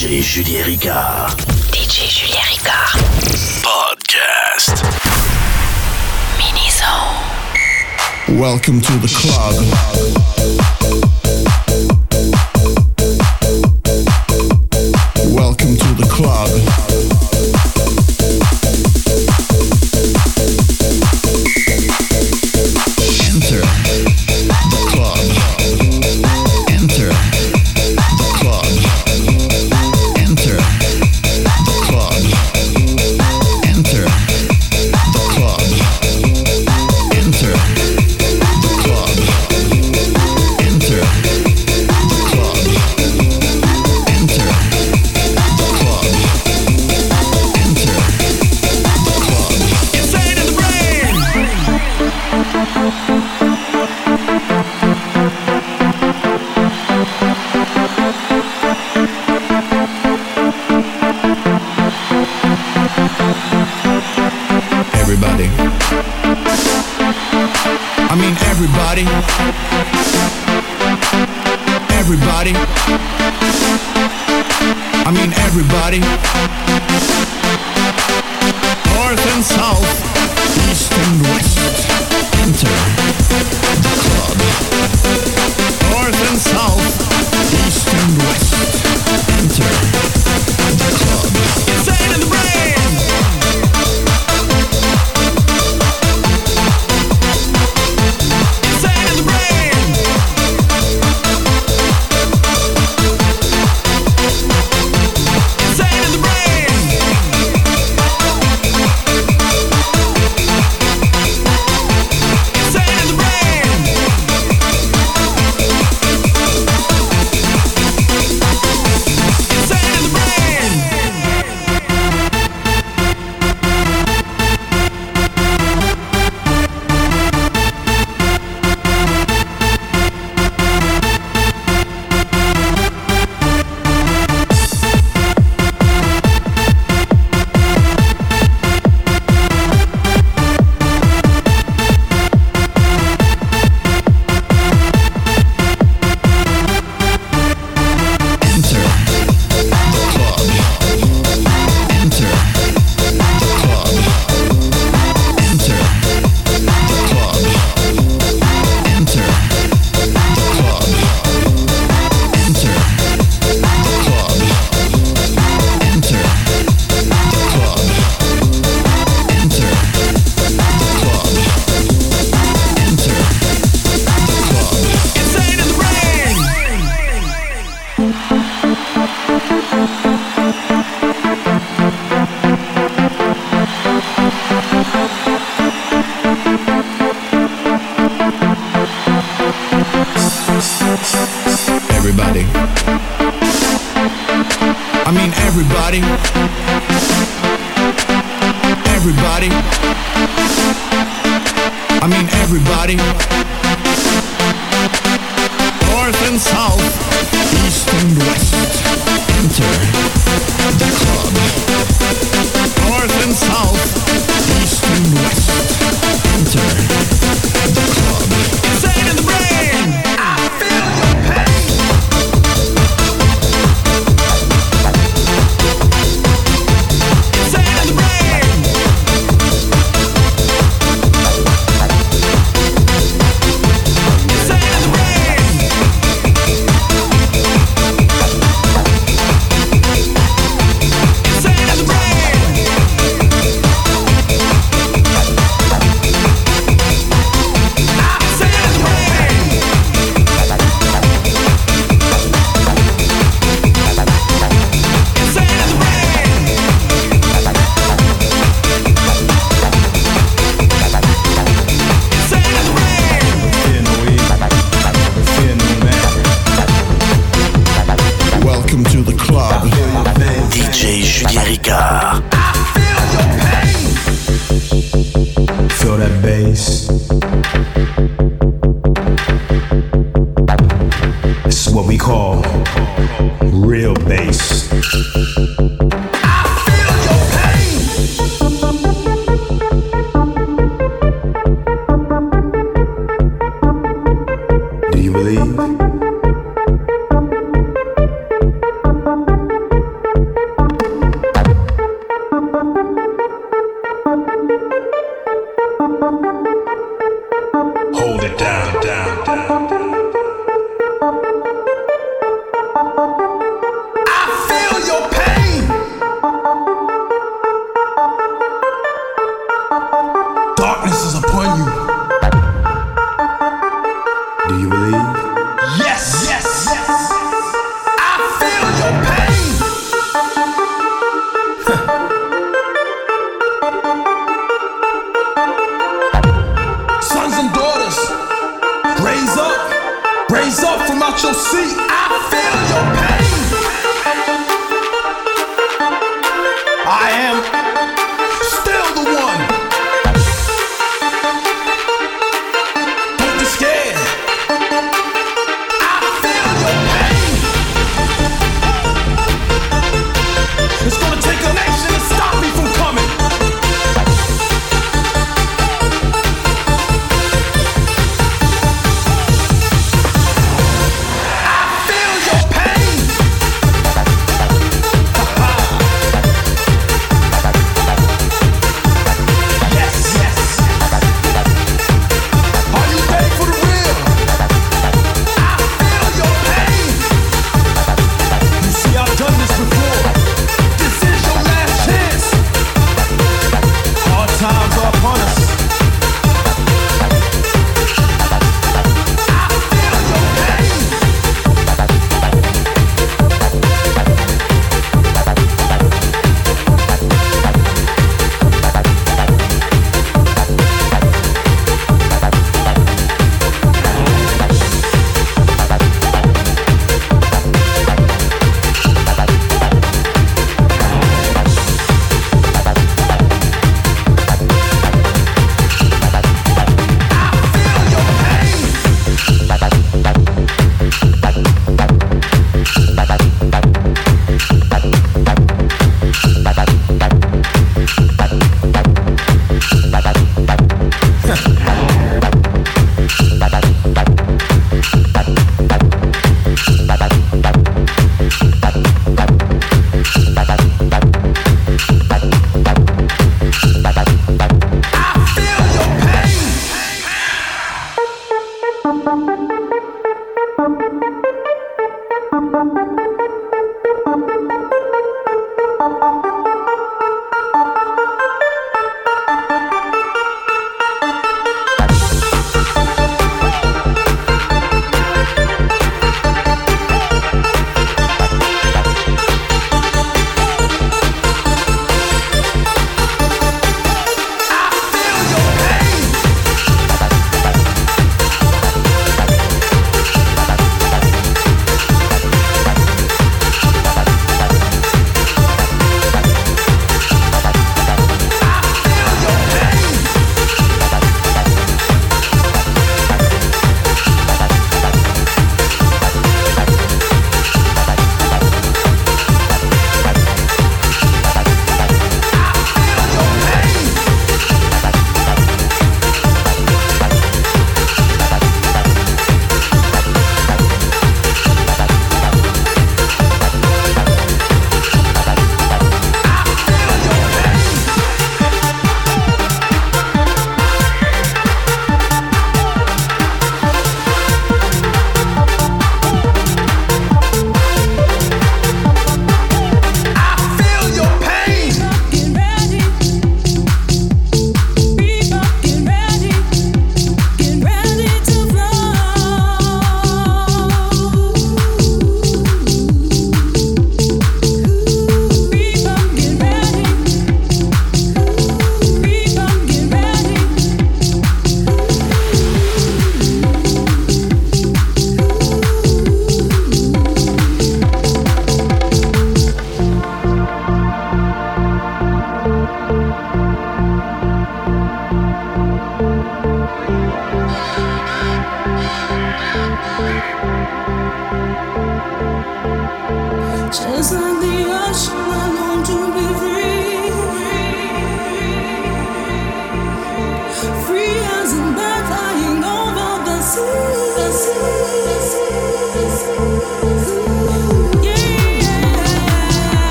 DJ Julien Ricard. DJ Julien Ricard. Podcast. Mini Welcome to the club. Welcome to the club.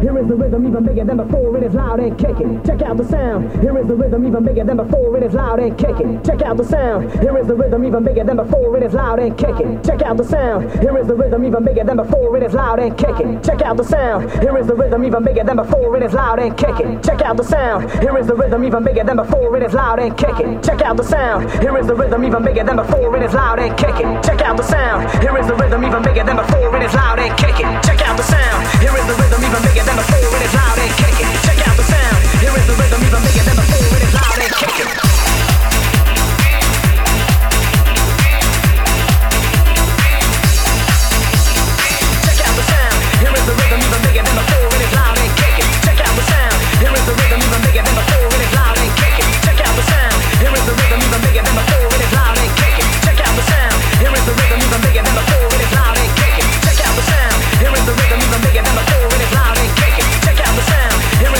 Here is the rhythm even bigger than before. It is loud and kicking. Check out the sound. Here is the rhythm even bigger than before. It is loud and kicking. Check out the sound. Here is the rhythm even bigger than before. It is loud and kicking. Check out the sound. Here is the rhythm even bigger than before. It is loud and kicking. Check out the sound. Here is the rhythm even bigger than before. It is loud and kicking. Check out the sound. Here is the rhythm even bigger than before. It is loud and kicking. Check out the sound. Here is the rhythm even bigger than before. It is loud and kicking. Check out the sound. Here is the rhythm even bigger than before. It is loud and kicking. Check out the sound. Here is the rhythm even bigger than before. It is loud and kicking. Check out the sound. Here is the rhythm even bigger than before. It is loud and. Check out the sound. Here is the rhythm even bigger than before. It is loud and kicking. Check out the sound. Here is the rhythm even bigger than and kicking. Check out the sound. Here is the rhythm even bigger than before. It is loud and. Check out the sound. Here is the rhythm even bigger than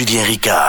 Julien Ricard.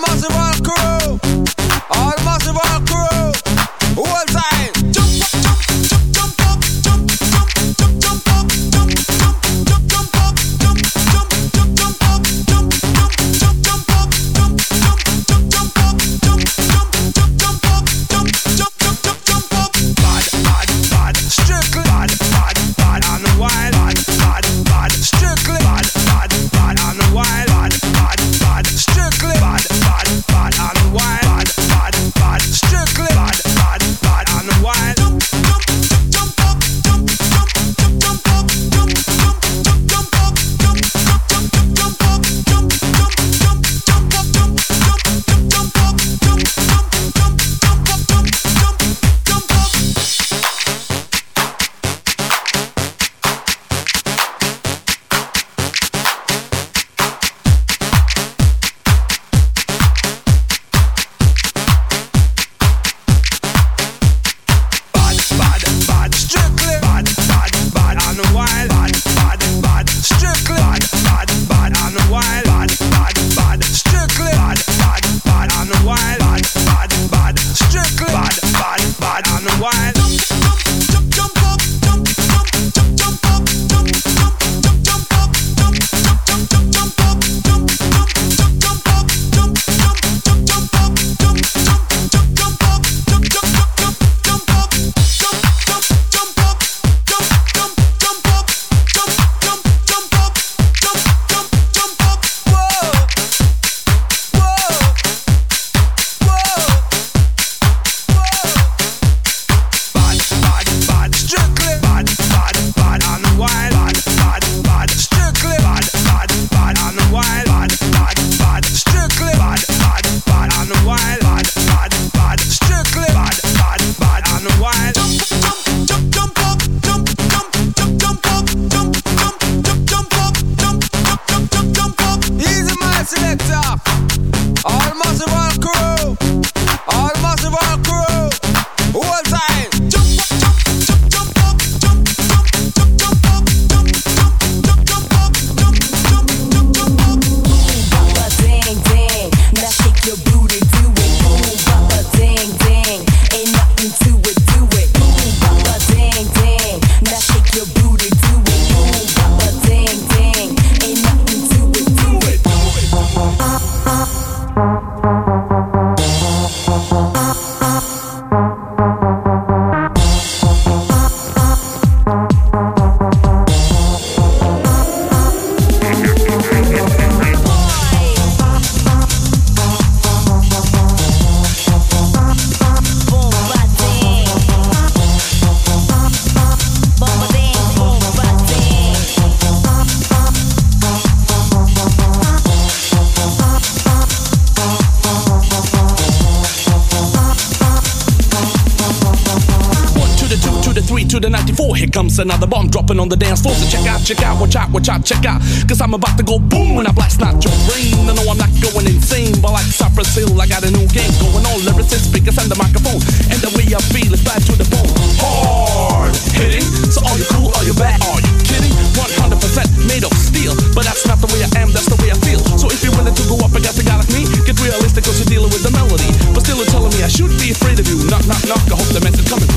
Maserati. out, check out, cause I'm about to go boom when I blast out your brain. I know I'm not going insane, but like Cypress Hill, I got a new game going on. Lyricists, speakers, and the microphone, and the way I feel is bad to the bone. Hard hitting, so are you cool, are you bad, are you kidding? 100% made of steel, but that's not the way I am, that's the way I feel. So if you wanted to go up against a guy like me, get realistic, cause you're dealing with the melody. But still, you're telling me I should be afraid of you. Knock, knock, knock, I hope the message coming.